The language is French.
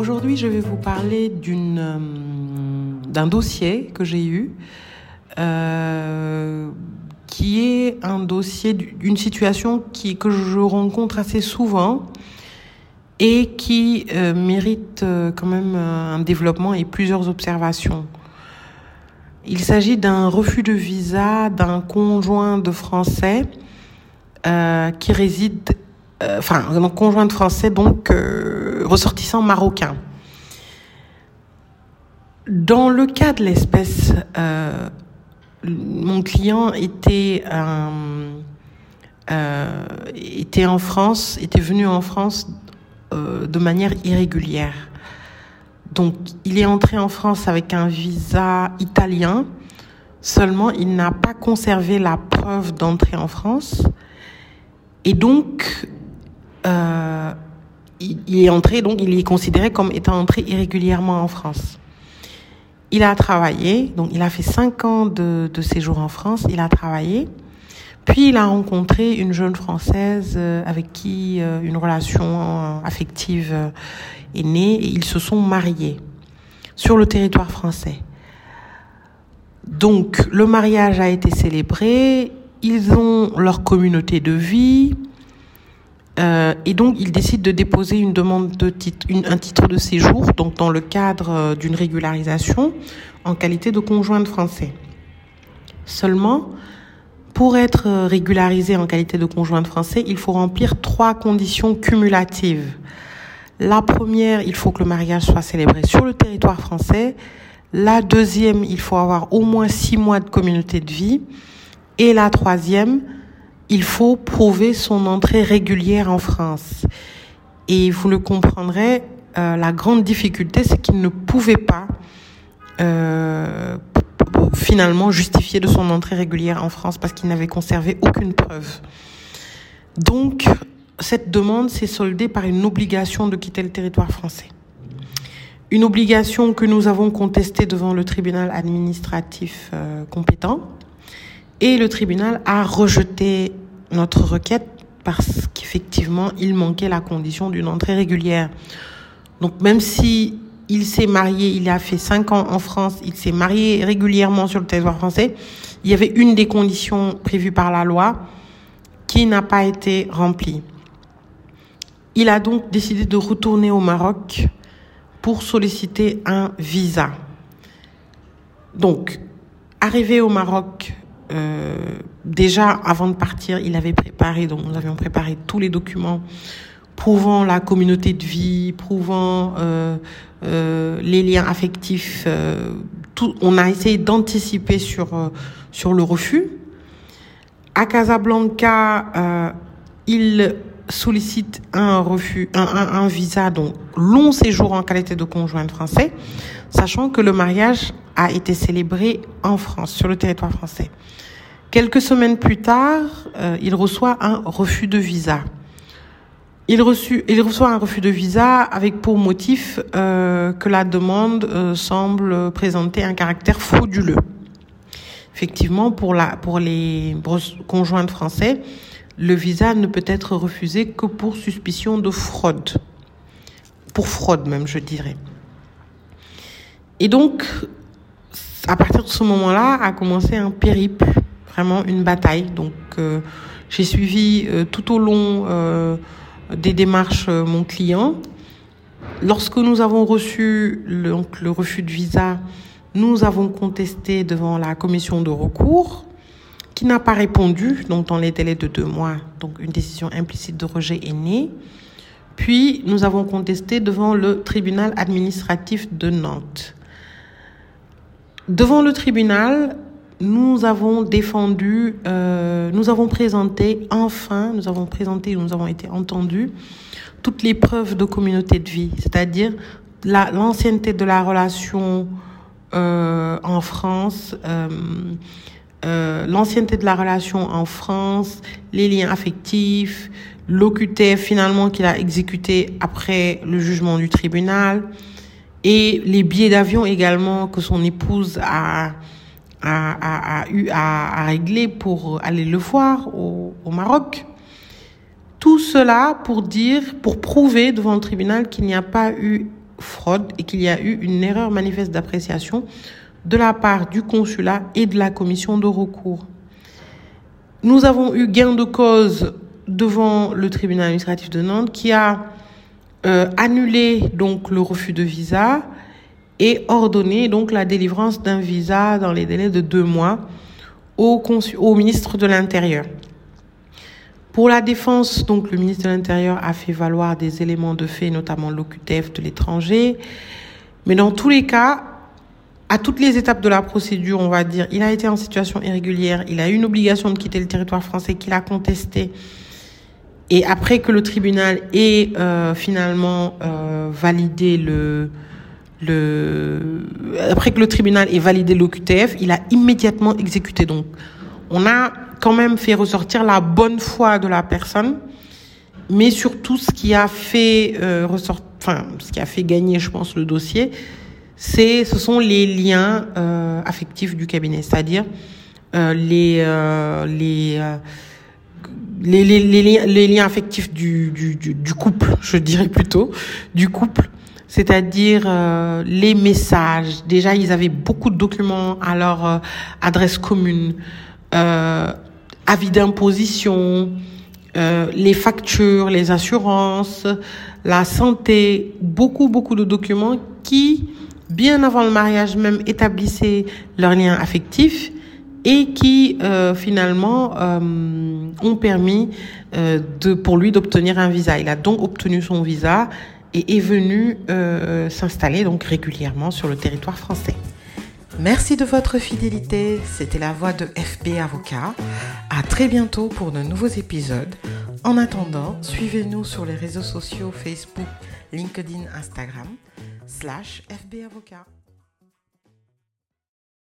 Aujourd'hui, je vais vous parler euh, d'un dossier que j'ai eu, euh, qui est un dossier d'une situation qui, que je rencontre assez souvent et qui euh, mérite quand même un développement et plusieurs observations. Il s'agit d'un refus de visa d'un conjoint de Français qui réside euh, enfin, mon conjoint de français, donc euh, ressortissant marocain. Dans le cas de l'espèce, euh, mon client était était en France, était venu en France de manière irrégulière. Donc, il est entré en France avec un visa italien. Seulement, il n'a pas conservé la preuve d'entrée en France. Et donc, euh, il, est entré, donc il est considéré comme étant entré irrégulièrement en France. Il a travaillé, donc il a fait cinq ans de, séjour en France, il a travaillé, puis il a rencontré une jeune Française euh, avec qui euh, une relation affective est née et ils se sont mariés sur le territoire français. Donc le mariage a été célébré, ils ont leur communauté de vie, euh, et donc, il décide de déposer une demande de titre, un titre de séjour, donc dans le cadre euh, d'une régularisation, en qualité de conjoint de français. Seulement, pour être euh, régularisé en qualité de conjoint de français, il faut remplir trois conditions cumulatives. La première, il faut que le mariage soit célébré sur le territoire français. La deuxième, il faut avoir au moins six mois de communauté de vie. Et la troisième, il faut prouver son entrée régulière en France. Et vous le comprendrez, euh, la grande difficulté, c'est qu'il ne pouvait pas euh, finalement justifier de son entrée régulière en France parce qu'il n'avait conservé aucune preuve. Donc, cette demande s'est soldée par une obligation de quitter le territoire français. Une obligation que nous avons contestée devant le tribunal administratif euh, compétent. Et le tribunal a rejeté notre requête parce qu'effectivement, il manquait la condition d'une entrée régulière. Donc même si il s'est marié, il a fait cinq ans en France, il s'est marié régulièrement sur le territoire français, il y avait une des conditions prévues par la loi qui n'a pas été remplie. Il a donc décidé de retourner au Maroc pour solliciter un visa. Donc, arrivé au Maroc, euh, déjà avant de partir, il avait préparé, donc nous avions préparé tous les documents prouvant la communauté de vie, prouvant euh, euh, les liens affectifs. On a essayé d'anticiper sur sur le refus. À Casablanca, il sollicite un refus, un, un, visa, donc long séjour en qualité de conjoint français, sachant que le mariage a été célébré en France, sur le territoire français. Quelques semaines plus tard, euh, il reçoit un refus de visa. Il, il reçoit un refus de visa avec pour motif euh, que la demande euh, semble présenter un caractère frauduleux. Effectivement, pour, la, pour les conjoints français, le visa ne peut être refusé que pour suspicion de fraude. Pour fraude même, je dirais. Et donc, à partir de ce moment-là, a commencé un périple vraiment une bataille. Donc euh, j'ai suivi euh, tout au long euh, des démarches mon client. Lorsque nous avons reçu donc, le refus de visa, nous avons contesté devant la commission de recours qui n'a pas répondu, donc dans les délais de deux mois, donc une décision implicite de rejet est née. Puis nous avons contesté devant le tribunal administratif de Nantes. Devant le tribunal, nous avons défendu, euh, nous avons présenté, enfin, nous avons présenté, nous avons été entendus toutes les preuves de communauté de vie, c'est-à-dire l'ancienneté de la relation euh, en France, euh, euh, l'ancienneté de la relation en France, les liens affectifs, l'OQTF finalement qu'il a exécuté après le jugement du tribunal et les billets d'avion également que son épouse a, a, a, eu à, régler pour aller le voir au, au Maroc. Tout cela pour dire, pour prouver devant le tribunal qu'il n'y a pas eu fraude et qu'il y a eu une erreur manifeste d'appréciation de la part du consulat et de la commission de recours. Nous avons eu gain de cause devant le tribunal administratif de Nantes qui a euh, annulé donc le refus de visa et ordonné donc la délivrance d'un visa dans les délais de deux mois au, ministre de l'Intérieur. Pour la défense, donc le ministre de l'Intérieur a fait valoir des éléments de fait, notamment l'OQTF de l'étranger. Mais dans tous les cas, à toutes les étapes de la procédure, on va dire, il a été en situation irrégulière, il a eu une obligation de quitter le territoire français qu'il a contesté. Et après que le tribunal ait euh, finalement euh, validé le, le, après que le tribunal ait validé l'OQTF, il a immédiatement exécuté. Donc, on a quand même fait ressortir la bonne foi de la personne, mais surtout ce qui a fait euh, ressortir, enfin, ce qui a fait gagner, je pense, le dossier, c'est, ce sont les liens euh, affectifs du cabinet, c'est-à-dire euh, les, euh, les, euh, les, les, les, les, liens affectifs du, du, du, du, couple, je dirais plutôt, du couple, c'est-à-dire euh, les messages. Déjà, ils avaient beaucoup de documents à leur adresse commune, avis d'imposition, les factures, les assurances, la santé, beaucoup, beaucoup de documents qui bien avant le mariage même, établissaient leur lien affectif et qui euh, finalement euh, ont permis euh, de, pour lui d'obtenir un visa. Il a donc obtenu son visa et est venu euh, s'installer donc régulièrement sur le territoire français. Merci de votre fidélité. C'était la voix de FB Avocat. À très bientôt pour de nouveaux épisodes. En attendant, suivez-nous sur les réseaux sociaux Facebook, LinkedIn, Instagram slash FB Avocat.